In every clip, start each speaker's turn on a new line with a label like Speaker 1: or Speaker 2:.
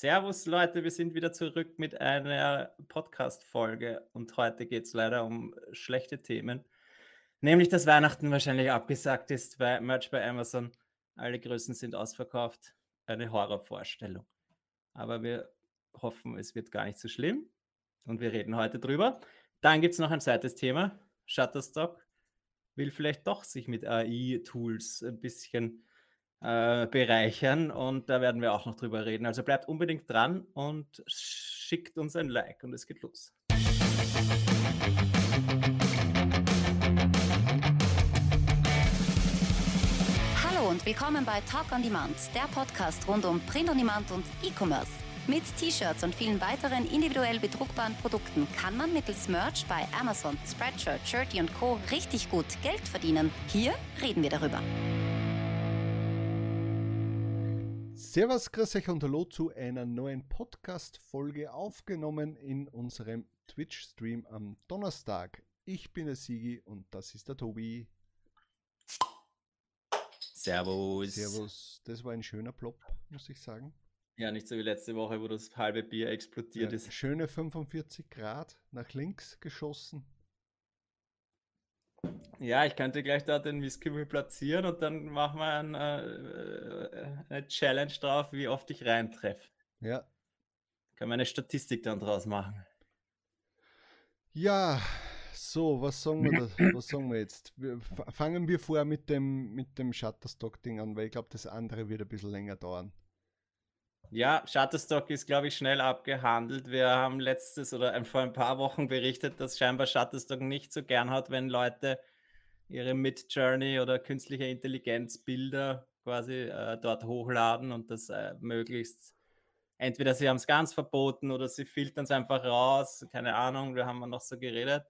Speaker 1: Servus Leute, wir sind wieder zurück mit einer Podcast-Folge und heute geht es leider um schlechte Themen. Nämlich, dass Weihnachten wahrscheinlich abgesagt ist bei Merch bei Amazon. Alle Größen sind ausverkauft. Eine Horrorvorstellung. Aber wir hoffen, es wird gar nicht so schlimm und wir reden heute drüber. Dann gibt es noch ein zweites Thema. Shutterstock will vielleicht doch sich mit AI-Tools ein bisschen äh, bereichern und da werden wir auch noch drüber reden. Also bleibt unbedingt dran und schickt uns ein Like und es geht los.
Speaker 2: Hallo und willkommen bei Talk on Demand, der Podcast rund um Print on Demand und E-Commerce. Mit T-Shirts und vielen weiteren individuell bedruckbaren Produkten kann man mittels Merch bei Amazon, Spreadshirt, Shirty und Co. richtig gut Geld verdienen. Hier reden wir darüber.
Speaker 3: Servus, grüß euch und hallo zu einer neuen Podcast-Folge aufgenommen in unserem Twitch-Stream am Donnerstag. Ich bin der Sigi und das ist der Tobi.
Speaker 1: Servus.
Speaker 3: Servus. Das war ein schöner Plop, muss ich sagen.
Speaker 1: Ja, nicht so wie letzte Woche, wo das halbe Bier explodiert
Speaker 3: Ja,
Speaker 1: ist.
Speaker 3: schöne 45 Grad nach links geschossen.
Speaker 1: Ja, ich könnte gleich da den Whisky platzieren und dann machen wir ein, äh, äh, eine Challenge drauf, wie oft ich reintreffe.
Speaker 3: Ja.
Speaker 1: Können wir eine Statistik dann draus machen.
Speaker 3: Ja, so, was sagen wir, da, was sagen wir jetzt? Wir, fangen wir vor mit dem, mit dem Shutterstock-Ding an, weil ich glaube, das andere wird ein bisschen länger dauern.
Speaker 1: Ja, Shutterstock ist, glaube ich, schnell abgehandelt. Wir haben letztes oder ein- vor ein paar Wochen berichtet, dass scheinbar Shutterstock nicht so gern hat, wenn Leute ihre Mid-Journey oder künstliche Intelligenz-Bilder quasi äh, dort hochladen und das äh, möglichst entweder sie haben es ganz verboten oder sie filtern es einfach raus. Keine Ahnung, wir haben noch so geredet.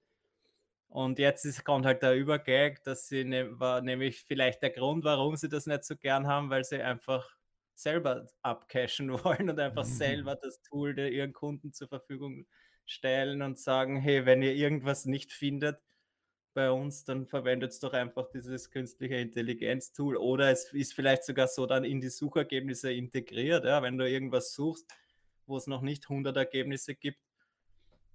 Speaker 1: Und jetzt ist, kommt halt der Übergag, dass sie ne, war nämlich vielleicht der Grund, warum sie das nicht so gern haben, weil sie einfach selber abcashen wollen und einfach
Speaker 3: Mhm.
Speaker 1: selber das Tool der ihren Kunden zur Verfügung stellen und sagen, hey, wenn ihr irgendwas nicht findet bei uns, dann verwendet doch einfach dieses künstliche Intelligenz-Tool oder es ist vielleicht sogar so dann in die Suchergebnisse integriert, ja, wenn du irgendwas suchst, wo es noch nicht 100 Ergebnisse gibt,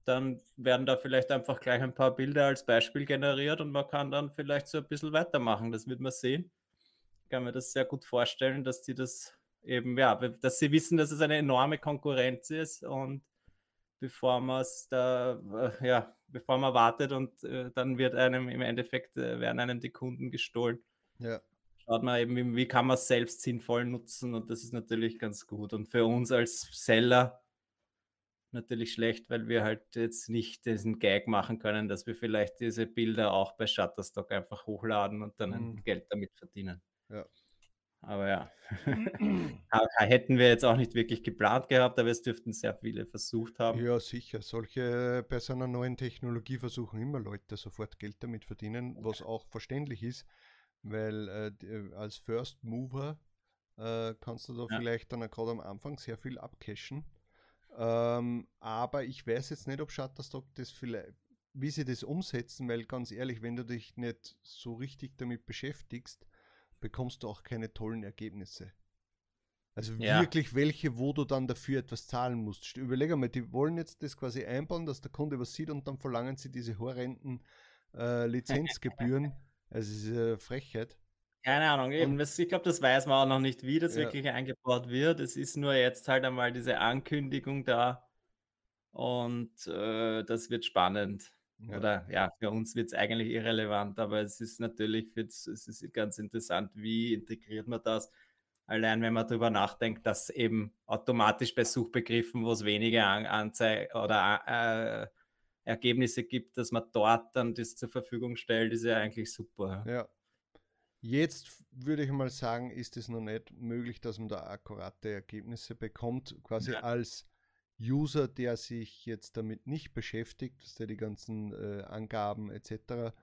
Speaker 1: dann werden da vielleicht einfach gleich ein paar Bilder als Beispiel generiert und man kann dann vielleicht so ein bisschen weitermachen. Das wird man sehen. Ich kann mir das sehr gut vorstellen, dass die das eben, ja, dass sie wissen, dass es eine enorme Konkurrenz ist und bevor man es da, äh, ja, bevor man wartet und äh, dann wird einem im Endeffekt, äh, werden einem die Kunden gestohlen.
Speaker 3: Ja.
Speaker 1: Schaut man eben, wie, wie kann man es selbst sinnvoll nutzen und das ist natürlich ganz gut. Und für uns als Seller natürlich schlecht, weil wir halt jetzt nicht diesen Gag machen können, dass wir vielleicht diese Bilder auch bei Shutterstock einfach hochladen und dann ein
Speaker 3: Mhm.
Speaker 1: Geld damit verdienen.
Speaker 3: Ja.
Speaker 1: Aber ja, hätten wir jetzt auch nicht wirklich geplant gehabt, aber es dürften sehr viele versucht haben.
Speaker 3: Ja, sicher. Solche bei so einer neuen Technologie versuchen immer Leute sofort Geld damit verdienen, was auch verständlich ist, weil äh, äh, als First Mover äh, kannst du da
Speaker 1: Ja.
Speaker 3: vielleicht dann gerade am Anfang sehr viel abcashen. Ähm, aber ich weiß jetzt nicht, ob Shutterstock das vielleicht, wie sie das umsetzen, weil ganz ehrlich, wenn du dich nicht so richtig damit beschäftigst, bekommst du auch keine tollen Ergebnisse. Also
Speaker 1: Ja.
Speaker 3: wirklich welche, wo du dann dafür etwas zahlen musst. St- Überleg einmal, die wollen jetzt das quasi einbauen, dass der Kunde was sieht und dann verlangen sie diese horrenden äh, Lizenzgebühren. Also es ist eine Frechheit.
Speaker 1: Keine Ahnung, eben.
Speaker 3: Und-
Speaker 1: ich glaube, das weiß man auch noch nicht, wie das
Speaker 3: Ja.
Speaker 1: wirklich eingebaut wird. Es ist nur jetzt halt einmal diese Ankündigung da und äh, das wird spannend.
Speaker 3: Ja.
Speaker 1: Oder ja, für uns wird es eigentlich irrelevant, aber es ist natürlich es ist ganz interessant, wie integriert man das. Allein wenn man darüber nachdenkt, dass eben automatisch bei Suchbegriffen, wo es wenige An Anzei oder äh, Ergebnisse gibt, dass man dort dann das zur Verfügung stellt, ist ja eigentlich super.
Speaker 3: Ja. Jetzt würde ich mal sagen, ist es noch nicht möglich, dass man da akkurate Ergebnisse bekommt, quasi
Speaker 1: Ja.
Speaker 3: als User, der sich jetzt damit nicht beschäftigt, dass der die ganzen äh, Angaben etc.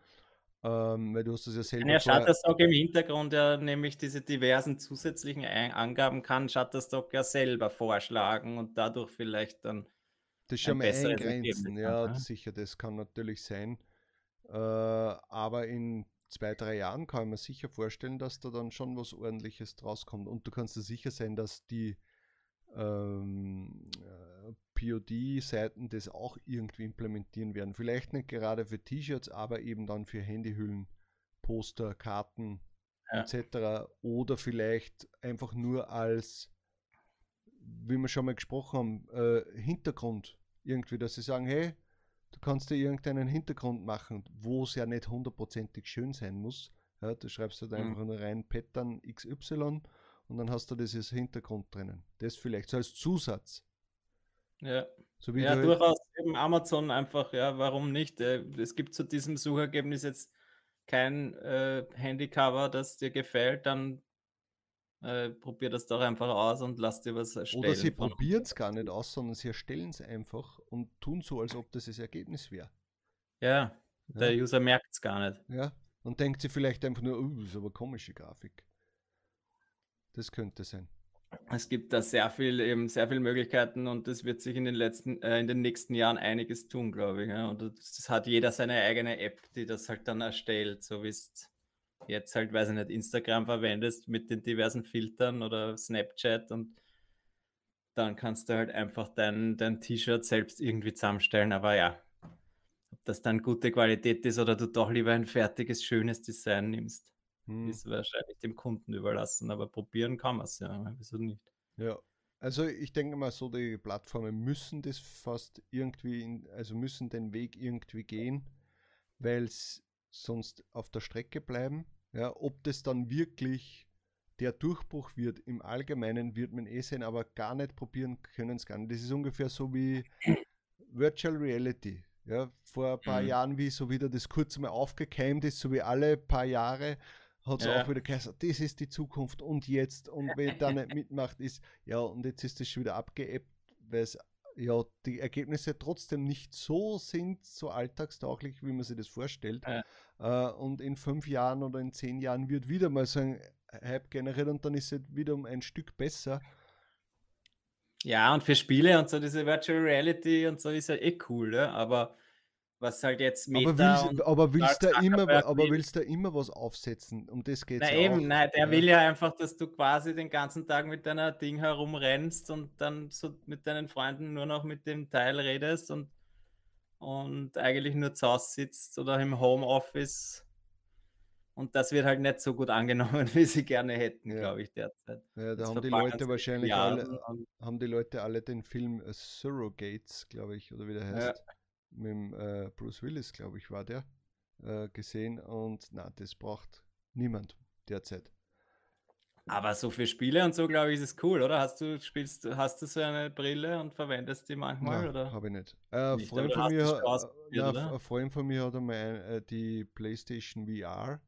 Speaker 3: Ähm, weil du hast das ja selber
Speaker 1: Ja,
Speaker 3: vorher-
Speaker 1: Shutterstock im Hintergrund ja nämlich diese diversen zusätzlichen Angaben kann Shutterstock ja selber vorschlagen und dadurch vielleicht dann
Speaker 3: Das
Speaker 1: ein
Speaker 3: schon mal eingrenzen, ja,
Speaker 1: ne?
Speaker 3: sicher, das kann natürlich sein. Äh, aber in zwei, drei Jahren kann mir sicher vorstellen, dass da dann schon was ordentliches draus kommt. Und du kannst dir sicher sein, dass die, ähm, POD-Seiten das auch irgendwie implementieren werden. Vielleicht nicht gerade für T-Shirts, aber eben dann für Handyhüllen, Poster, Karten ja. etc. Oder vielleicht einfach nur als, wie wir schon mal gesprochen haben, äh, Hintergrund irgendwie, dass sie sagen, hey, du kannst dir irgendeinen Hintergrund machen, wo es ja nicht hundertprozentig schön sein muss. Ja, du schreibst halt einfach mhm. nur rein Pattern XY und dann hast du dieses Hintergrund drinnen. Das vielleicht so als Zusatz.
Speaker 1: Ja, so ja halt durchaus eben Amazon einfach, ja, warum nicht? Äh, es gibt zu diesem Suchergebnis jetzt kein äh, Handycover, das dir gefällt, dann äh, probier das doch einfach aus und lass dir was erstellen.
Speaker 3: Oder sie probieren es gar nicht aus, sondern sie erstellen es einfach und tun so, als ob das das Ergebnis wäre.
Speaker 1: Ja, der ja. User merkt es gar nicht.
Speaker 3: Ja, und denkt sie vielleicht einfach nur, das ist aber komische Grafik. Das könnte sein.
Speaker 1: Es gibt da sehr viel, eben sehr viele Möglichkeiten und es wird sich in den letzten, äh, in den nächsten Jahren einiges tun, glaube ich. Ja. Und das, hat jeder seine eigene App, die das halt dann erstellt, so wie es jetzt halt, weiß ich nicht, Instagram verwendest mit den diversen Filtern oder Snapchat und dann kannst du halt einfach dein, dein T-Shirt selbst irgendwie zusammenstellen. Aber ja, ob das dann gute Qualität ist oder du doch lieber ein fertiges, schönes Design nimmst. Hm. Ist wahrscheinlich dem Kunden überlassen, aber probieren kann man es ja. Wieso nicht?
Speaker 3: Ja. Also ich denke mal so, die Plattformen müssen das fast irgendwie, in, also müssen den Weg irgendwie gehen, weil es sonst auf der Strecke bleiben. Ja, ob das dann wirklich der Durchbruch wird im Allgemeinen, wird man eh sehen, aber gar nicht probieren können es gar nicht. Das ist ungefähr so wie Virtual Reality. Ja, vor ein paar mhm. Jahren, wie so wieder das kurz mal aufgekeimt ist, so wie alle paar Jahre hat es ja. auch wieder geheißen, das ist die Zukunft und jetzt und wer da nicht mitmacht, ist, ja, und jetzt ist es schon wieder abgeebbt, weil es ja die Ergebnisse trotzdem nicht so sind, so alltagstauglich, wie man sich das vorstellt. Ja. Äh, und in fünf Jahren oder in zehn Jahren wird wieder mal so ein Hype generiert und dann ist es wieder um ein Stück besser.
Speaker 1: Ja, und für Spiele und so diese Virtual Reality und so ist ja eh cool, ja? aber was halt jetzt
Speaker 3: Meta aber willst, aber willst, da immer, aber willst da immer was aufsetzen? Um das geht es
Speaker 1: ja eben, nein, der ja. will ja einfach, dass du quasi den ganzen Tag mit deiner Ding herumrennst und dann so mit deinen Freunden nur noch mit dem Teil redest und, und eigentlich nur zu Hause sitzt oder im Homeoffice. Und das wird halt nicht so gut angenommen, wie sie gerne hätten, ja. glaube ich, derzeit.
Speaker 3: Ja, da haben die Leute wahrscheinlich alle, haben die Leute alle den Film Surrogates, glaube ich, oder wie der heißt. Ja mit äh, Bruce Willis, glaube ich, war der, äh, gesehen und na, das braucht niemand derzeit.
Speaker 1: Aber so für Spiele und so, glaube ich, ist es cool, oder? Hast du, spielst, hast du so eine Brille und verwendest die manchmal?
Speaker 3: Nein, habe ich nicht. Äh, nicht Freund von mir, Spaß, ja, ein Freund von mir hat einmal äh, die PlayStation VR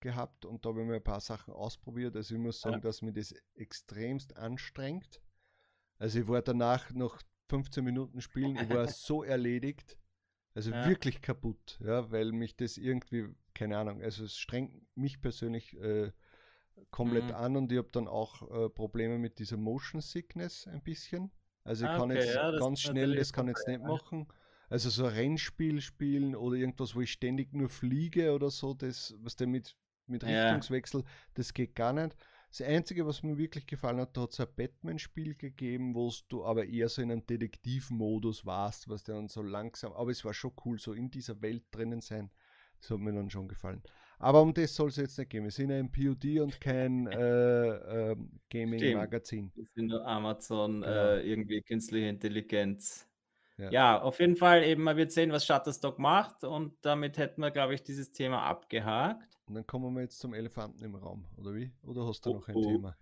Speaker 3: gehabt und da habe ich mir ein paar Sachen ausprobiert. Also ich muss sagen, ja. dass mir das extremst anstrengt. Also ich war danach noch 15 Minuten spielen, ich war so erledigt. Also ja. wirklich kaputt, ja, weil mich das irgendwie, keine Ahnung, also es strengt mich persönlich äh, komplett mhm. an und ich habe dann auch äh, Probleme mit dieser Motion Sickness ein bisschen. Also ich ah, kann okay, jetzt ja, ganz schnell, das kann jetzt nicht machen. Also so ein Rennspiel spielen oder irgendwas, wo ich ständig nur fliege oder so, das, was der mit, mit Richtungswechsel, das geht gar nicht. Das Einzige, was mir wirklich gefallen hat, da hat es ein Batman-Spiel gegeben, wo du aber eher so in einem Detektivmodus warst, was dann so langsam, aber es war schon cool, so in dieser Welt drinnen sein. Das hat mir dann schon gefallen. Aber um das soll es jetzt nicht gehen. Wir sind ein POD und kein äh, äh, Gaming-Magazin.
Speaker 1: Wir sind nur Amazon, genau. äh, irgendwie künstliche Intelligenz. Ja. ja. auf jeden Fall eben, man wird sehen, was Shutterstock macht und damit hätten wir, glaube ich, dieses Thema abgehakt.
Speaker 3: Und dann kommen wir jetzt zum Elefanten im Raum, oder wie? Oder hast du oh, noch ein oh. Thema?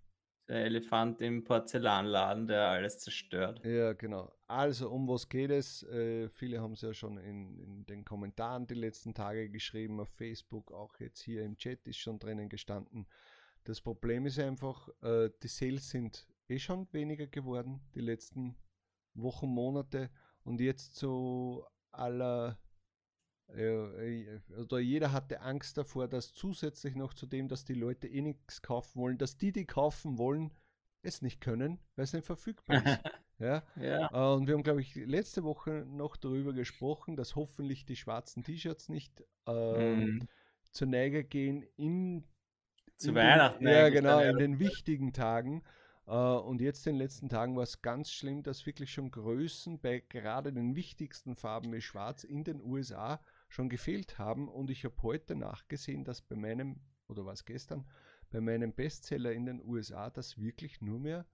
Speaker 1: Der Elefant im Porzellanladen, der alles zerstört.
Speaker 3: Ja, genau. Also, um was geht es? Äh, viele haben es ja schon in, in, den Kommentaren die letzten Tage geschrieben, auf Facebook, auch jetzt hier im Chat ist schon drinnen gestanden. Das Problem ist einfach, äh, die Sales sind eh schon weniger geworden, die letzten Wochen, Monate. Und jetzt zu aller oder jeder hatte Angst davor, dass zusätzlich noch zu dem, dass die Leute eh nichts kaufen wollen, dass die, die kaufen wollen, es nicht können, weil es nicht verfügbar ist. ja? ja. Äh, und wir haben, glaube ich, letzte Woche noch darüber gesprochen, dass hoffentlich die schwarzen T-Shirts nicht ähm, mm. zur Neige gehen in
Speaker 1: zu in Weihnachten.
Speaker 3: Den, ja, genau, in den wichtigen Tagen. Äh, und jetzt in den letzten Tagen war es ganz schlimm, dass wirklich schon Größen bei gerade den wichtigsten Farben wie Schwarz in den USA schon gefehlt haben. Und ich habe heute nachgesehen, dass bei meinem, oder was gestern, bei meinem Bestseller in den USA das wirklich nur mehr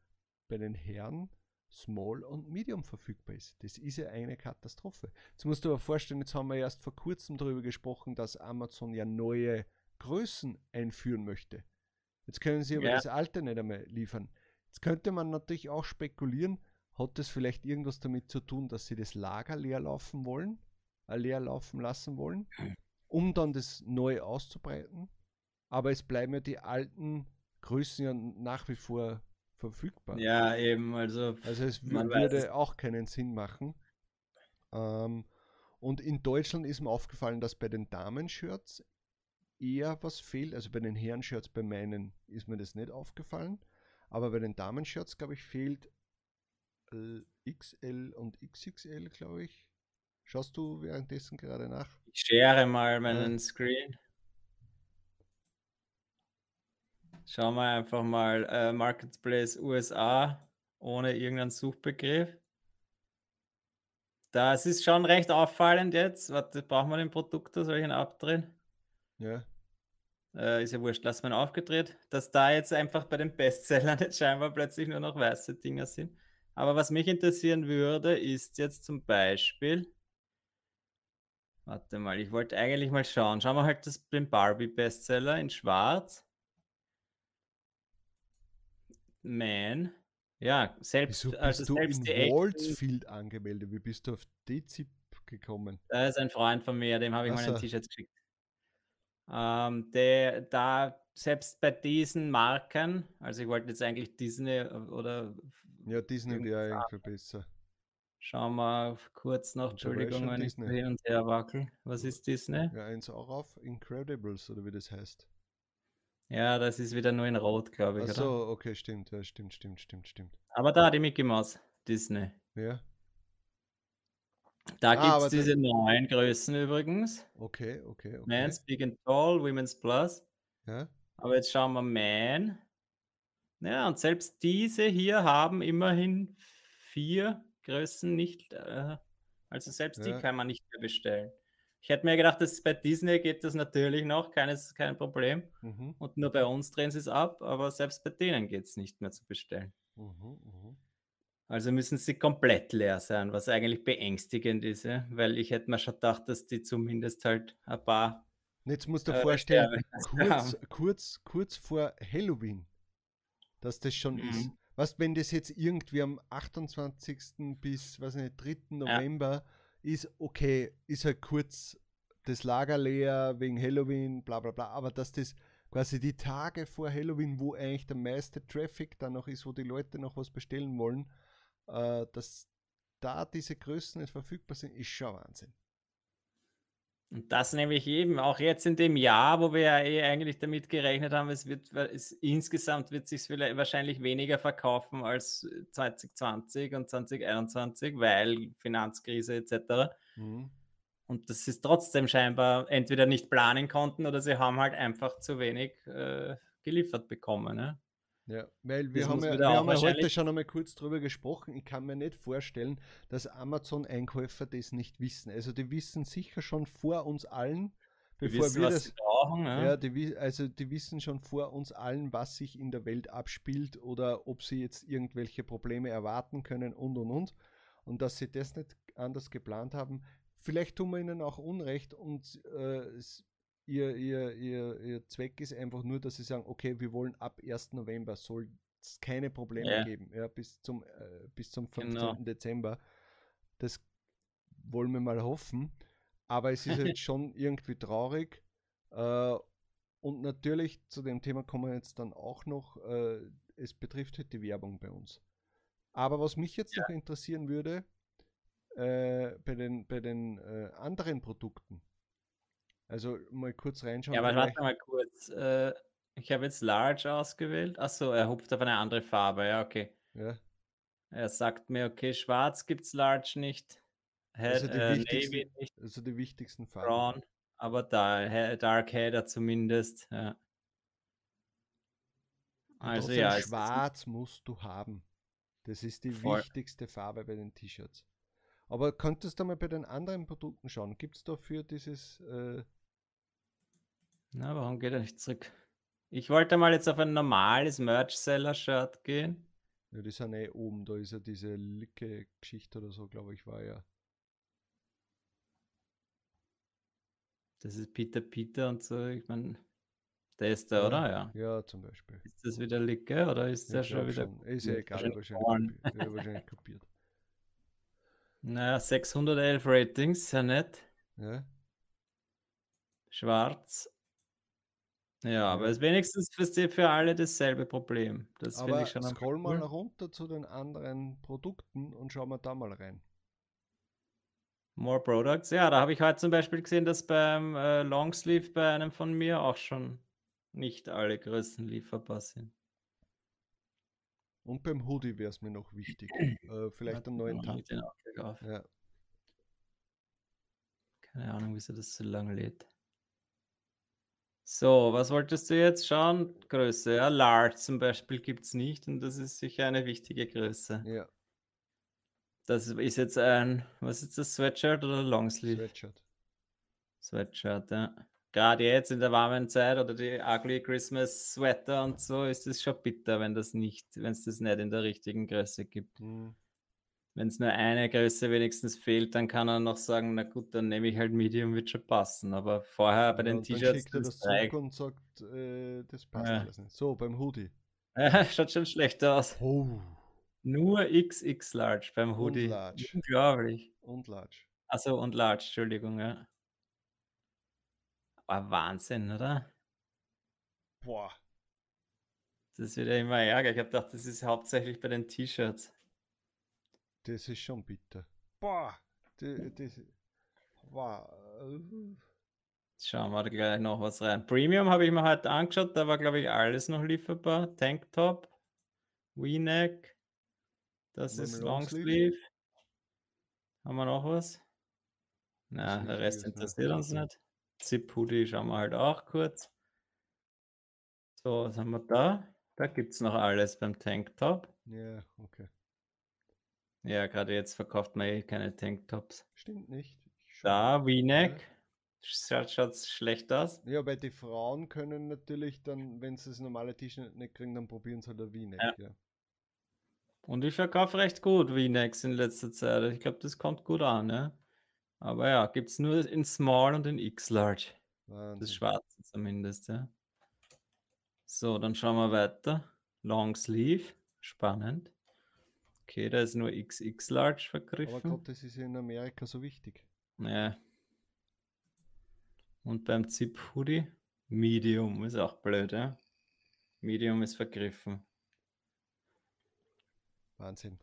Speaker 3: bei den Herren Small und Medium verfügbar ist. Das ist ja eine Katastrophe. Jetzt musst du aber vorstellen, jetzt haben wir erst vor kurzem darüber gesprochen, dass Amazon ja neue Größen einführen möchte. Jetzt können sie aber ja. das alte nicht einmal liefern. Jetzt könnte man natürlich auch spekulieren, hat das vielleicht irgendwas damit zu tun, dass sie das Lager leer laufen wollen, leer laufen lassen wollen, um dann das neu auszubreiten? Aber es bleiben ja die alten Größen ja nach wie vor verfügbar.
Speaker 1: Ja, eben, also.
Speaker 3: Also es würde auch keinen Sinn machen. Ähm, und in Deutschland ist mir aufgefallen, dass bei den Damen-Shirts eher was fehlt. Also bei den Herren-Shirts, bei meinen ist mir das nicht aufgefallen. Aber bei den Damen-Shirts, glaube ich, fehlt XL und XXL, glaube ich. Schaust du währenddessen gerade nach?
Speaker 1: Ich schere mal meinen ja. Screen. Schauen wir einfach mal äh, Marketplace USA ohne irgendeinen Suchbegriff. Das ist schon recht auffallend jetzt. Warte, brauchen wir den Produkt, soll ich ihn abdrehen?
Speaker 3: Ja.
Speaker 1: Äh, ist ja wurscht, lass mal aufgedreht, dass da jetzt einfach bei den Bestsellern jetzt scheinbar plötzlich nur noch weiße Dinger sind. Aber was mich interessieren würde, ist jetzt zum Beispiel, warte mal, ich wollte eigentlich mal schauen. Schauen wir halt das, den Barbie-Bestseller in schwarz. Man. Ja, selbst,
Speaker 3: Wieso bist also du selbst in Waltzfield angemeldet? Wie bist du auf DZIP gekommen?
Speaker 1: Da ist ein Freund von mir, dem habe ich Ach mal ein T-Shirt geschickt. Ähm, der, da selbst bei diesen Marken, also ich wollte jetzt eigentlich Disney äh, oder.
Speaker 3: Ja, Disney wäre irgendwie besser.
Speaker 1: Schauen wir kurz noch, Entschuldigung, wenn ich hin und her wackel. Was ist Disney?
Speaker 3: Ja, eins auch auf Incredibles oder wie das heißt.
Speaker 1: Ja, das ist wieder nur in Rot, glaube ich.
Speaker 3: Ach so, oder? okay, stimmt, ja, stimmt, stimmt, stimmt, stimmt.
Speaker 1: Aber da die Mickey Mouse, Disney.
Speaker 3: Ja.
Speaker 1: Da ah, gibt es diese neuen Größen übrigens.
Speaker 3: Okay, okay, okay.
Speaker 1: Men's Big and Tall, Women's Plus.
Speaker 3: Ja.
Speaker 1: Aber jetzt schauen wir Man. Ja, und selbst diese hier haben immerhin vier Größen nicht. Äh, also selbst ja. die kann man nicht mehr bestellen. Ich hätte mir gedacht, dass bei Disney geht das natürlich noch, keines, kein Problem. Mhm. Und nur bei uns drehen sie es ab, aber selbst bei denen geht es nicht mehr zu bestellen. Mhm, mh. Also müssen sie komplett leer sein, was eigentlich beängstigend ist, ja? weil ich hätte mir schon gedacht, dass die zumindest halt ein paar.
Speaker 3: Jetzt musst du dir äh, vorstellen, kurz, kurz, kurz vor Halloween, dass das schon mhm. ist. Was, wenn das jetzt irgendwie am 28. bis, weiß nicht, 3. November ja ist okay, ist halt kurz das Lager leer wegen Halloween, bla bla bla, aber dass das quasi die Tage vor Halloween, wo eigentlich der meiste Traffic dann noch ist, wo die Leute noch was bestellen wollen, äh, dass da diese Größen nicht verfügbar sind, ist schon Wahnsinn.
Speaker 1: Und das nämlich eben auch jetzt in dem Jahr, wo wir ja eh eigentlich damit gerechnet haben, es wird es, insgesamt wird sich wahrscheinlich weniger verkaufen als 2020 und 2021, weil Finanzkrise etc. Mhm. Und das ist trotzdem scheinbar entweder nicht planen konnten oder sie haben halt einfach zu wenig äh, geliefert bekommen. Ne?
Speaker 3: Ja, weil wir das haben, ja, wir haben ja heute schon einmal kurz drüber gesprochen. Ich kann mir nicht vorstellen, dass Amazon-Einkäufer das nicht wissen. Also die wissen sicher schon vor uns allen, bevor wissen, wir das brauchen. Ja, ja die, also die wissen schon vor uns allen, was sich in der Welt abspielt oder ob sie jetzt irgendwelche Probleme erwarten können und und und. Und dass sie das nicht anders geplant haben. Vielleicht tun wir ihnen auch Unrecht und äh, ihr, ihr, ihr, ihr Zweck ist einfach nur, dass sie sagen, okay, wir wollen ab 1. November soll es keine Probleme ja. geben, ja, bis zum, äh, bis zum 15. Genau. Dezember. Das wollen wir mal hoffen. Aber es ist jetzt schon irgendwie traurig. Äh, und natürlich zu dem Thema kommen wir jetzt dann auch noch, äh, es betrifft halt die Werbung bei uns. Aber was mich jetzt ja. noch interessieren würde, äh, bei den, bei den äh, anderen Produkten, also mal kurz reinschauen.
Speaker 1: Ja, aber warte mal kurz. Äh, ich habe jetzt Large ausgewählt. Achso, er hupft auf eine andere Farbe. Ja, okay.
Speaker 3: Ja.
Speaker 1: Er sagt mir, okay, schwarz gibt es Large nicht.
Speaker 3: Head, also, die äh, Navy nicht. also die wichtigsten
Speaker 1: Farben. Brown, aber da, Dark Header zumindest. Ja.
Speaker 3: Also ja, schwarz musst du haben. Das ist die voll. wichtigste Farbe bei den T-Shirts. Aber könntest du mal bei den anderen Produkten schauen? Gibt es dafür dieses. Äh
Speaker 1: Na, warum geht er nicht zurück? Ich wollte mal jetzt auf ein normales Merch-Seller-Shirt gehen.
Speaker 3: Ja, die sind eh oben. Da ist ja diese Licke-Geschichte oder so, glaube ich, war ja.
Speaker 1: Das ist Peter Peter und so. Ich meine, der ist da, ja, oder? Ja.
Speaker 3: Ja, zum Beispiel.
Speaker 1: Ist das wieder Licke oder ist der schon wieder.
Speaker 3: Schon. Ist ja egal, wahrscheinlich, wahrscheinlich, wahrscheinlich kapiert.
Speaker 1: Naja, 611 Ratings, sehr nett.
Speaker 3: Ja.
Speaker 1: Schwarz. Ja, aber es ist wenigstens für, für alle dasselbe Problem. Das
Speaker 3: aber ich schon scroll mal cool. runter zu den anderen Produkten und schau mal da mal rein.
Speaker 1: More Products. Ja, da habe ich heute zum Beispiel gesehen, dass beim äh, Longsleeve bei einem von mir auch schon nicht alle Größen lieferbar sind.
Speaker 3: Und beim Hoodie wäre es mir noch wichtig. äh, vielleicht einen neuen Tag. Ja.
Speaker 1: Keine Ahnung, wieso das so lange lädt. So, was wolltest du jetzt schauen? Größe, ja. Large zum Beispiel gibt es nicht und das ist sicher eine wichtige Größe.
Speaker 3: Ja.
Speaker 1: Das ist jetzt ein, was ist das, Sweatshirt oder Longsleeve?
Speaker 3: Sweatshirt.
Speaker 1: Sweatshirt, ja gerade jetzt in der warmen Zeit oder die ugly Christmas Sweater und so, ist es schon bitter, wenn das nicht, wenn es das nicht in der richtigen Größe gibt. Mhm. Wenn es nur eine Größe wenigstens fehlt, dann kann er noch sagen, na gut, dann nehme ich halt Medium, wird schon passen. Aber vorher bei den T-Shirts. Dann schickt
Speaker 3: er das zurück und sagt, äh, das passt ja. alles nicht. So, beim Hoodie.
Speaker 1: Ja, schaut schon schlecht aus.
Speaker 3: Oh.
Speaker 1: Nur XX Large beim Hoodie. Und
Speaker 3: large.
Speaker 1: Unglaublich.
Speaker 3: Und Large.
Speaker 1: Achso, und Large, Entschuldigung, ja. Oh, Wahnsinn, oder?
Speaker 3: Boah.
Speaker 1: Das wird ja immer ärger. Ich habe gedacht, das ist hauptsächlich bei den T-Shirts.
Speaker 3: Das ist schon bitter. Boah. Das, das, wow.
Speaker 1: Schauen wir da gleich noch was rein. Premium habe ich mir heute angeschaut. Da war, glaube ich, alles noch lieferbar. Tanktop, V-Neck. Das ist Longsleeve. Haben wir noch was? Na, der Rest interessiert uns nicht. Zip-Hoodie schauen wir halt auch kurz. So, was haben wir da? Da gibt es noch alles beim Tanktop.
Speaker 3: Ja, okay.
Speaker 1: Ja, gerade jetzt verkauft man eh keine Tanktops.
Speaker 3: Stimmt nicht.
Speaker 1: Da, V-Neck. Ja. Schaut schlecht aus.
Speaker 3: Ja, weil die Frauen können natürlich dann, wenn sie das normale T-Shirt nicht kriegen, dann probieren sie halt ein V-Neck. Ja. ja.
Speaker 1: Und ich verkaufe recht gut V-Necks in letzter Zeit. Ich glaube, das kommt gut an, ja. Aber ja, gibt es nur in Small und in X-Large. Das Schwarze zumindest, ja. So, dann schauen wir weiter. Long Sleeve, spannend. Okay, da ist nur XX Large vergriffen. Aber
Speaker 3: Gott, das ist in Amerika so wichtig.
Speaker 1: Ja. Und beim Zip Hoodie, Medium, ist auch blöd, ja. Medium ist vergriffen.
Speaker 3: Wahnsinn.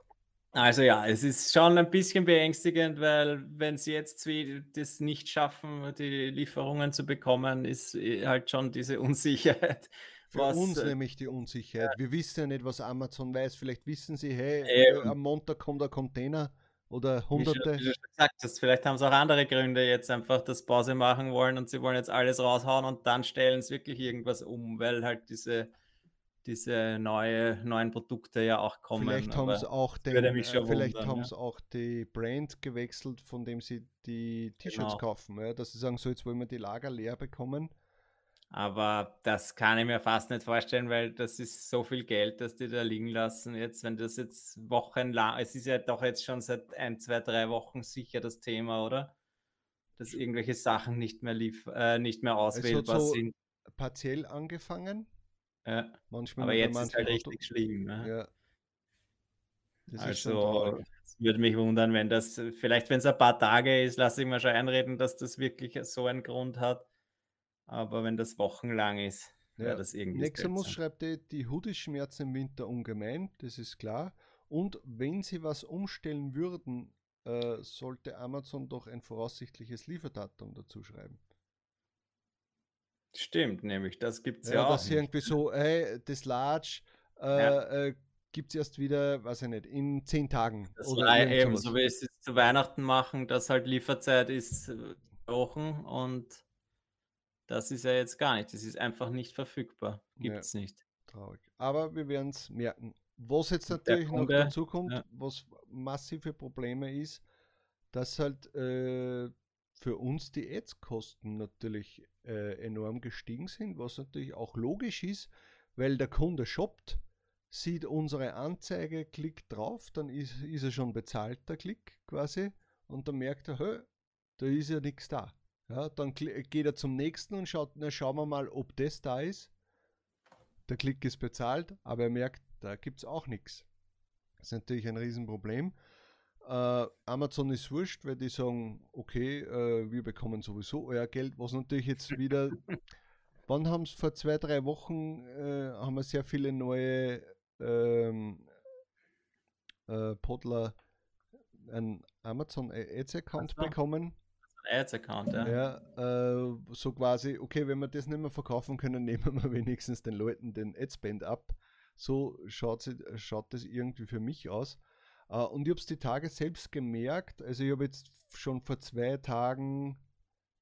Speaker 1: Also ja, es ist schon ein bisschen beängstigend, weil wenn sie jetzt das nicht schaffen, die Lieferungen zu bekommen, ist äh, halt schon diese Unsicherheit.
Speaker 3: Für was, uns äh, nämlich die Unsicherheit. Ja. Wir wissen ja nicht, was Amazon weiß. Vielleicht wissen sie, hey, ähm, am Montag kommt der Container oder hunderte.
Speaker 1: Wie du schon gesagt hast, vielleicht haben sie auch andere Gründe jetzt einfach das Pause machen wollen und sie wollen jetzt alles raushauen und dann stellen sie wirklich irgendwas um, weil halt diese diese neue, neuen Produkte ja auch kommen.
Speaker 3: Vielleicht haben sie auch, den, äh, vielleicht wundern, haben ja. auch die Brand gewechselt, von dem sie die T-Shirts genau. kaufen. Ja? Dass sie sagen, so jetzt wollen wir die Lager leer bekommen.
Speaker 1: Aber das kann ich mir fast nicht vorstellen, weil das ist so viel Geld, dass die da liegen lassen. Jetzt, wenn das jetzt wochenlang, es ist ja doch jetzt schon seit ein, zwei, drei Wochen sicher das Thema, oder? Dass irgendwelche Sachen nicht mehr lief, äh, nicht mehr auswählbar so sind.
Speaker 3: Partiell angefangen,
Speaker 1: ja. Manchmal Aber jetzt ist halt richtig schlimm. Ne?
Speaker 3: Ja.
Speaker 1: Das also, es würde mich wundern, wenn das, vielleicht wenn es ein paar Tage ist, lasse ich mir schon einreden, dass das wirklich so einen Grund hat. Aber wenn das wochenlang ist, ja. das irgendwie.
Speaker 3: Nexamus schreibt, die Hoodies schmerzen im Winter ungemein, das ist klar. Und wenn sie was umstellen würden, äh, sollte Amazon doch ein voraussichtliches Lieferdatum dazu schreiben.
Speaker 1: Stimmt, nämlich, das gibt es ja,
Speaker 3: ja auch. Das irgendwie so, hey, das Large äh, ja. äh, gibt es erst wieder, weiß ich nicht, in zehn Tagen.
Speaker 1: Das oder war eben, so wie es zu Weihnachten machen, dass halt Lieferzeit ist äh, Wochen und das ist ja jetzt gar nicht. Das ist einfach nicht verfügbar. Gibt es ja. nicht.
Speaker 3: traurig. Aber wir werden es merken. Was jetzt natürlich Kunde, noch dazu kommt, ja. was massive Probleme ist, dass halt äh, für uns die Ads-Kosten natürlich äh, enorm gestiegen sind, was natürlich auch logisch ist, weil der Kunde shoppt, sieht unsere Anzeige, klickt drauf, dann ist, ist er schon bezahlt, der Klick quasi, und dann merkt er, da ist ja nichts da. Ja, dann geht er zum nächsten und schaut, na schauen wir mal, ob das da ist. Der Klick ist bezahlt, aber er merkt, da gibt es auch nichts. Das ist natürlich ein Riesenproblem. Äh, Amazon ist wurscht, weil die sagen, okay, äh, wir bekommen sowieso euer Geld, was natürlich jetzt wieder, wann haben es vor zwei, drei Wochen, äh, haben wir sehr viele neue ähm, äh, Podler einen Amazon Ads-Account bekommen.
Speaker 1: Ads-Account, ja.
Speaker 3: Ja, äh, so quasi, okay, wenn wir das nicht mehr verkaufen können, nehmen wir wenigstens den Leuten den Adspend ab. So schaut, sie, schaut das irgendwie für mich aus. Uh, und ich habe es die Tage selbst gemerkt. Also ich habe jetzt schon vor zwei Tagen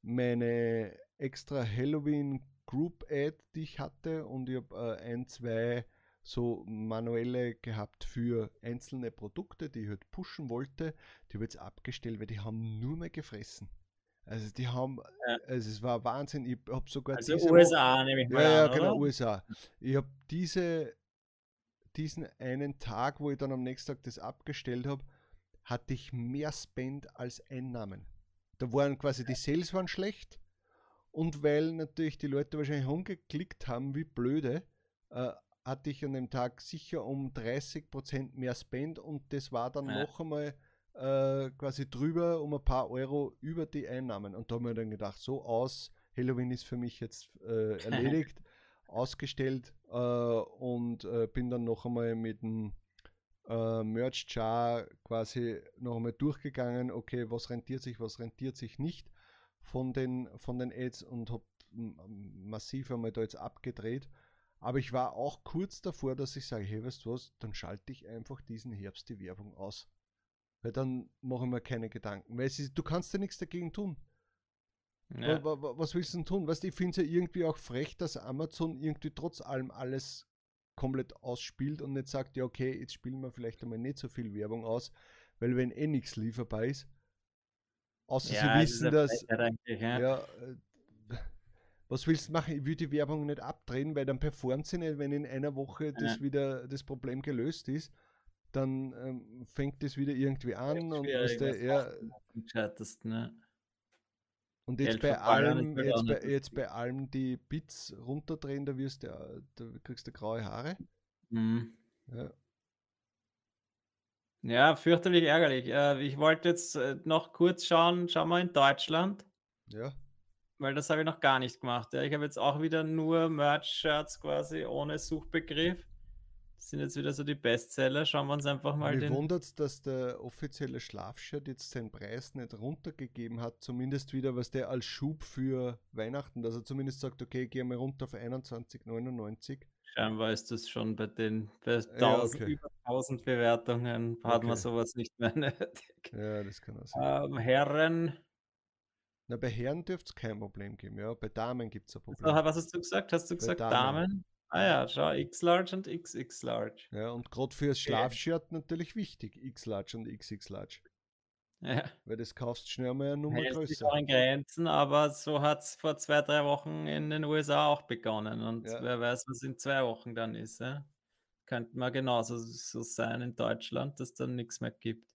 Speaker 3: meine extra Halloween Group Ad, die ich hatte, und ich habe uh, ein, zwei so manuelle gehabt für einzelne Produkte, die ich halt pushen wollte. Die habe jetzt abgestellt, weil die haben nur mehr gefressen. Also die haben, ja. also es war Wahnsinn. Ich habe sogar
Speaker 1: also diese USA nehme ich mal
Speaker 3: ja,
Speaker 1: an,
Speaker 3: ja, genau, oder? USA. Ich habe diese diesen einen Tag, wo ich dann am nächsten Tag das abgestellt habe, hatte ich mehr Spend als Einnahmen. Da waren quasi die Sales waren schlecht und weil natürlich die Leute wahrscheinlich rumgeklickt haben wie blöde, äh, hatte ich an dem Tag sicher um 30% mehr Spend und das war dann ja. noch einmal äh, quasi drüber um ein paar Euro über die Einnahmen. Und da haben wir dann gedacht, so aus, Halloween ist für mich jetzt äh, erledigt ausgestellt äh, und äh, bin dann noch einmal mit dem äh, Merch Jar quasi noch einmal durchgegangen, okay, was rentiert sich, was rentiert sich nicht von den, von den Ads und habe massiv einmal da jetzt abgedreht. Aber ich war auch kurz davor, dass ich sage, hey, weißt du was, dann schalte ich einfach diesen Herbst die Werbung aus. Weil dann mache ich mir keine Gedanken. Weil ist, du kannst ja nichts dagegen tun. Ja. Was willst du denn tun? Weißt, ich finde es ja irgendwie auch frech, dass Amazon irgendwie trotz allem alles komplett ausspielt und nicht sagt, ja okay, jetzt spielen wir vielleicht einmal nicht so viel Werbung aus, weil wenn eh nichts lieferbar ist, außer ja, sie wissen, dass ja. ja. Äh, was willst du machen? Ich will die Werbung nicht abdrehen, weil dann performt sie nicht, wenn in einer Woche das wieder das Problem gelöst ist dann ähm, fängt es wieder irgendwie an und was der, ja,
Speaker 1: ne?
Speaker 3: Und jetzt bei, allem, jetzt, bei, jetzt bei allem die Bits runterdrehen, da, wirst du, da kriegst du graue Haare.
Speaker 1: Mhm. Ja. ja, fürchterlich ärgerlich. Äh, ich wollte jetzt äh, noch kurz schauen, schauen wir in Deutschland.
Speaker 3: Ja.
Speaker 1: Weil das habe ich noch gar nicht gemacht. Ich habe jetzt auch wieder nur Merch-Shirts quasi ohne Suchbegriff. Das sind jetzt wieder so die Bestseller. Schauen wir uns einfach mal
Speaker 3: Mich den. wundert es, dass der offizielle Schlafshirt jetzt seinen Preis nicht runtergegeben hat. Zumindest wieder, was der als Schub für Weihnachten, dass er zumindest sagt, okay, geh mal runter auf 21,99.
Speaker 1: Scheinbar ist das schon bei den bei 1000, ja, okay. über 1000 Bewertungen, hat okay. man sowas nicht mehr nötig.
Speaker 3: Ja, das kann auch sein.
Speaker 1: Ähm, Herren.
Speaker 3: Na, bei Herren dürfte es kein Problem geben, ja. Bei Damen gibt es ein Problem.
Speaker 1: was hast du gesagt? Hast du gesagt Damen? Damen? Ah ja, schau, X-Large und XX-Large.
Speaker 3: Ja, und gerade fürs Schlafshirt natürlich wichtig, X-Large und XX-Large.
Speaker 1: Ja.
Speaker 3: Weil das kaufst schnell mal eine Nummer größer.
Speaker 1: Auch in Grenzen, aber so hat es vor zwei, drei Wochen in den USA auch begonnen. Und ja. wer weiß, was in zwei Wochen dann ist. Ja? Könnte mal genauso so sein in Deutschland, dass dann nichts mehr gibt.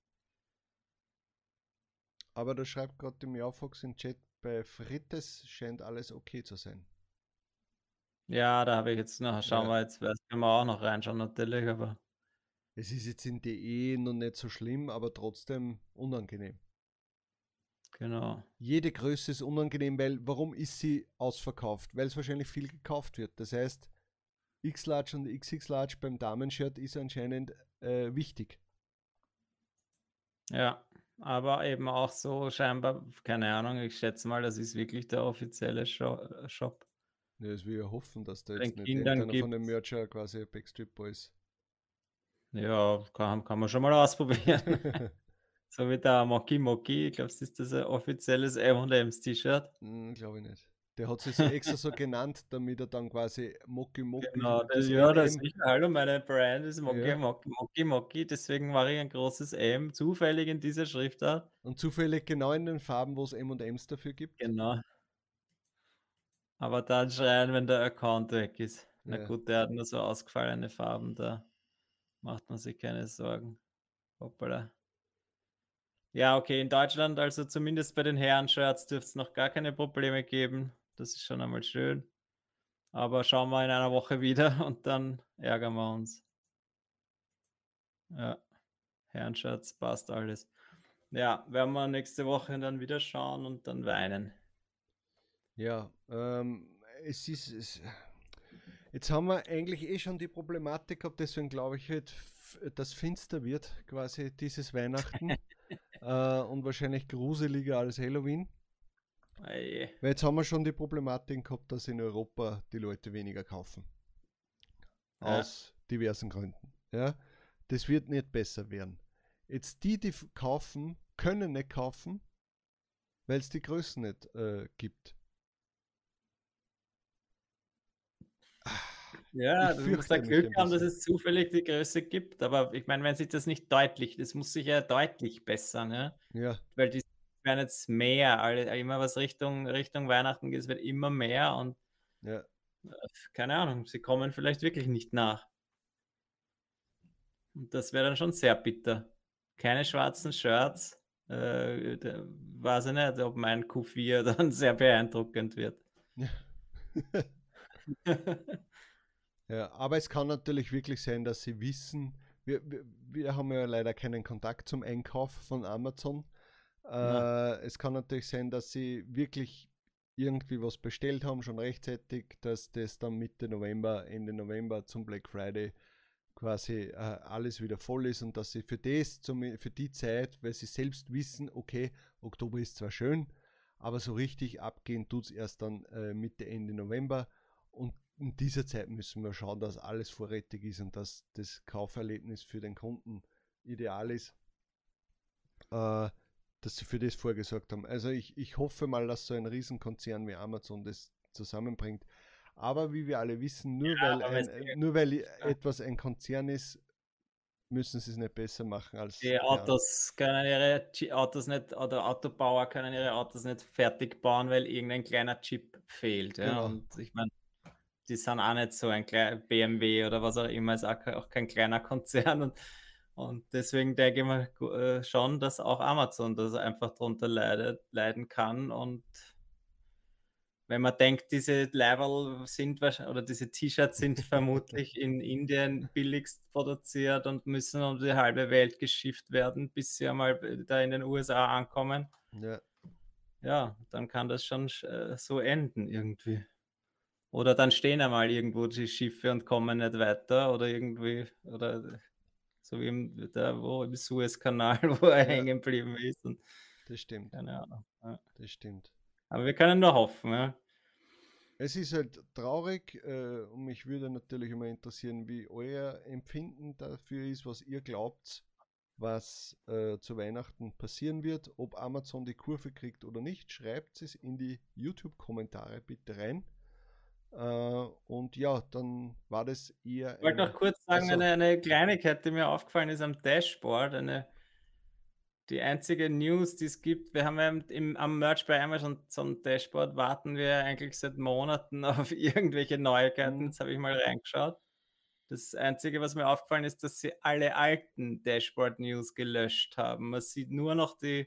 Speaker 3: Aber da schreibt gerade im Jaufox im Chat, bei Frittes scheint alles okay zu sein.
Speaker 1: Ja, da habe ich jetzt noch, schauen Ja. wir jetzt, das können wir auch noch reinschauen natürlich, aber
Speaker 3: Es ist jetzt in DE noch nicht so schlimm, aber trotzdem unangenehm.
Speaker 1: genau.
Speaker 3: Jede Größe ist unangenehm, weil warum ist sie ausverkauft? Weil es wahrscheinlich viel gekauft wird. Das heißt, X-Large und XX-Large beim Damenshirt ist anscheinend äh, wichtig.
Speaker 1: Ja, aber eben auch so scheinbar, keine Ahnung, ich schätze mal, das ist wirklich der offizielle Sho- Shop.
Speaker 3: Ja, es will ja hoffen, dass da jetzt nicht Kindern von dem Mercher quasi Backstreet Boys.
Speaker 1: Ja, kann, kann man schon mal ausprobieren. so wie der Moki Moki, ich glaube, das ist das ein offizielles M&M's T-Shirt.
Speaker 3: Hm, glaube ich nicht. Der hat sich so extra so genannt, damit er dann quasi Moki Moki.
Speaker 1: Genau, das, ja, das ist hallo, meine Brand ist Moki ja. Moki Moki Moki, deswegen mache ich ein großes M, zufällig in dieser Schriftart.
Speaker 3: Und zufällig genau in den Farben, wo es M und M's dafür gibt.
Speaker 1: Genau. Aber dann schreien, wenn der Account weg ist. Na ja. gut, der hat nur so ausgefallene Farben, da macht man sich keine Sorgen. Hoppala. Ja, okay, in Deutschland, also zumindest bei den Herren-Shirts, dürfte es noch gar keine Probleme geben. Das ist schon einmal schön. Aber schauen wir in einer Woche wieder und dann ärgern wir uns. Ja, Herrenschatz, passt alles. Ja, werden wir nächste Woche dann wieder schauen und dann weinen.
Speaker 3: Ja, ähm, es ist. Es, jetzt haben wir eigentlich eh schon die Problematik gehabt, deswegen glaube ich, halt, dass finster wird, quasi dieses Weihnachten. äh, und wahrscheinlich gruseliger als Halloween. Weil jetzt haben wir schon die Problematik gehabt, dass in Europa die Leute weniger kaufen. Aus ja. diversen Gründen. Ja? Das wird nicht besser werden. Jetzt die, die kaufen, können nicht kaufen, weil es die Größen nicht äh, gibt.
Speaker 1: Ja, du musst da Glück haben, dass es zufällig die Größe gibt. Aber ich meine, wenn sich das nicht deutlich, das muss sich ja deutlich bessern, ja.
Speaker 3: Ja.
Speaker 1: Weil die werden jetzt mehr, alle, immer was Richtung, Richtung Weihnachten geht, es wird immer mehr und
Speaker 3: ja.
Speaker 1: Äh, keine Ahnung, sie kommen vielleicht wirklich nicht nach. Und das wäre dann schon sehr bitter. Keine schwarzen Shirts. Äh, weiß ich nicht, ob mein Q4 dann sehr beeindruckend wird.
Speaker 3: Ja. ja, aber es kann natürlich wirklich sein, dass sie wissen, wir, wir, wir haben ja leider keinen Kontakt zum Einkauf von Amazon. Äh, es kann natürlich sein, dass sie wirklich irgendwie was bestellt haben, schon rechtzeitig, dass das dann Mitte November, Ende November zum Black Friday quasi äh, alles wieder voll ist und dass sie für das, zum, für die Zeit, weil sie selbst wissen, okay, Oktober ist zwar schön, aber so richtig abgehen tut es erst dann äh, Mitte, Ende November und in dieser Zeit müssen wir schauen, dass alles vorrätig ist und dass das Kauferlebnis für den Kunden ideal ist. Äh, dass sie für das vorgesorgt haben. Also ich, ich hoffe mal, dass so ein Riesenkonzern wie Amazon das zusammenbringt. Aber wie wir alle wissen, nur ja, weil, ein, nur weil ja. etwas ein Konzern ist, müssen sie es nicht besser machen als.
Speaker 1: Die Autos können ihre Autos nicht, oder Autobauer können ihre Autos nicht fertig bauen, weil irgendein kleiner Chip fehlt. Ja? Genau. Und ich meine, die sind auch nicht so ein kleiner BMW oder was auch immer, ist auch, auch kein kleiner Konzern. Und und deswegen denke ich mal äh, schon, dass auch Amazon das einfach darunter leidet, leiden kann. Und wenn man denkt, diese Level sind oder diese T-Shirts sind vermutlich in Indien billigst produziert und müssen um die halbe Welt geschifft werden, bis sie einmal da in den USA ankommen.
Speaker 3: Ja.
Speaker 1: Ja, dann kann das schon äh, so enden irgendwie. Oder dann stehen einmal irgendwo die Schiffe und kommen nicht weiter oder irgendwie, oder so wie im, da, wo, im Suezkanal, wo er ja. hängen geblieben ist. Und,
Speaker 3: das stimmt.
Speaker 1: Keine Ahnung. Ja.
Speaker 3: Das stimmt.
Speaker 1: Aber wir können nur hoffen, ja.
Speaker 3: Es ist halt traurig äh, und mich würde natürlich immer interessieren, wie euer Empfinden dafür ist, was ihr glaubt, was äh, zu Weihnachten passieren wird, ob Amazon die Kurve kriegt oder nicht. Schreibt es in die YouTube-Kommentare bitte rein. Äh, und ja, dann war das eher.
Speaker 1: Ich wollte noch kurz sagen, also, eine, eine, Kleinigkeit, die mir aufgefallen ist am Dashboard, eine, die einzige News, die es gibt. Wir haben ja im, am Merch bei Amazon zum Dashboard warten wir eigentlich seit Monaten auf irgendwelche Neuigkeiten. Mhm. Jetzt habe ich mal reingeschaut. Das Einzige, was mir aufgefallen ist, dass sie alle alten Dashboard-News gelöscht haben. Man sieht nur noch die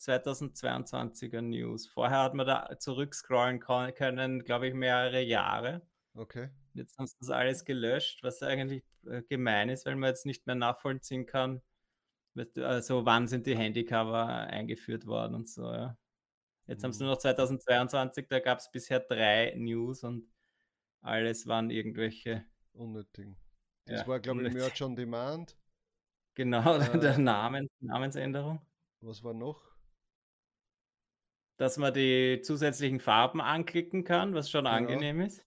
Speaker 1: 2022er News. Vorher hat man da zurückscrollen können, glaube ich, mehrere Jahre.
Speaker 3: Okay.
Speaker 1: Jetzt haben sie das alles gelöscht, was eigentlich äh, gemein ist, weil man jetzt nicht mehr nachvollziehen kann, also wann sind die Handycover eingeführt worden und so. Ja. Jetzt mhm. haben sie nur noch 2022, da gab es bisher drei News und alles waren irgendwelche
Speaker 3: unnötigen. Das ja, war, glaube ich, Merch on Demand.
Speaker 1: Genau, äh, der Namen, Namensänderung.
Speaker 3: Was war noch?
Speaker 1: Dass man die zusätzlichen Farben anklicken kann, was schon genau. angenehm ist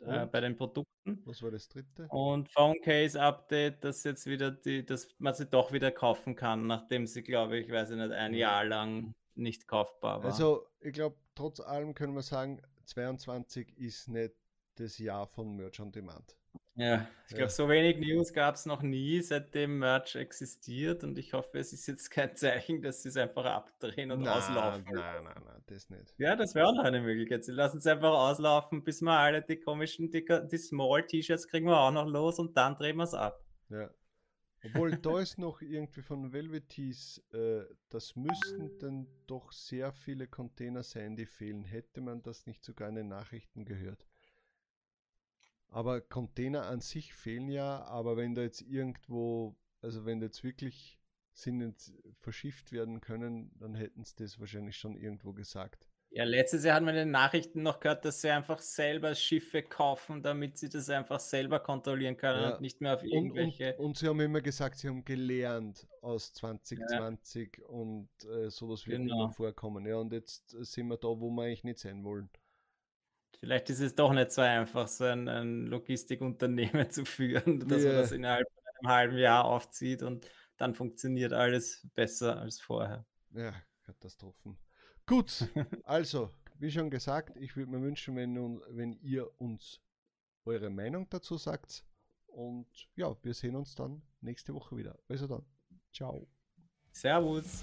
Speaker 1: äh, bei den Produkten.
Speaker 3: Was war das dritte?
Speaker 1: Und Phone Case Update, dass jetzt wieder die, dass man sie doch wieder kaufen kann, nachdem sie, glaube ich, weiß ich nicht, ein Jahr lang nicht kaufbar war.
Speaker 3: Also ich glaube, trotz allem können wir sagen, 22 ist nicht das Jahr von Merch on Demand.
Speaker 1: Ja, ich glaube, so wenig News gab es noch nie, seitdem Merch existiert und ich hoffe, es ist jetzt kein Zeichen, dass sie es einfach abdrehen und auslaufen.
Speaker 3: Nein, nein, nein, das nicht.
Speaker 1: Ja, das wäre auch noch eine Möglichkeit. Sie lassen es einfach auslaufen, bis wir alle die komischen, die, die Small-T-Shirts kriegen wir auch noch los und dann drehen wir es ab.
Speaker 3: Ja. Obwohl, da ist noch irgendwie von Velvetees, äh, das müssten dann doch sehr viele Container sein, die fehlen. Hätte man das nicht sogar in den Nachrichten gehört? Aber Container an sich fehlen ja, aber wenn da jetzt irgendwo, also wenn da jetzt wirklich sind jetzt verschifft werden können, dann hätten sie das wahrscheinlich schon irgendwo gesagt.
Speaker 1: Ja, letztes Jahr hat man in den Nachrichten noch gehört, dass sie einfach selber Schiffe kaufen, damit sie das einfach selber kontrollieren können
Speaker 3: Ja.
Speaker 1: und nicht mehr auf
Speaker 3: Und,
Speaker 1: irgendwelche.
Speaker 3: und, und sie haben immer gesagt, sie haben gelernt aus 2020 und äh, sowas wird
Speaker 1: Genau.
Speaker 3: immer vorkommen. Ja, und jetzt sind wir da, wo wir eigentlich nicht sein wollen.
Speaker 1: Vielleicht ist es doch nicht so einfach, so ein, ein Logistikunternehmen zu führen, dass man
Speaker 3: Ja.
Speaker 1: das innerhalb von einem halben Jahr aufzieht und dann funktioniert alles besser als vorher.
Speaker 3: Ja, Katastrophen. Gut, also, wie schon gesagt, ich würde mir wünschen, wenn, wenn ihr uns eure Meinung dazu sagt. Und ja, wir sehen uns dann nächste Woche wieder. Also dann, ciao.
Speaker 1: Servus!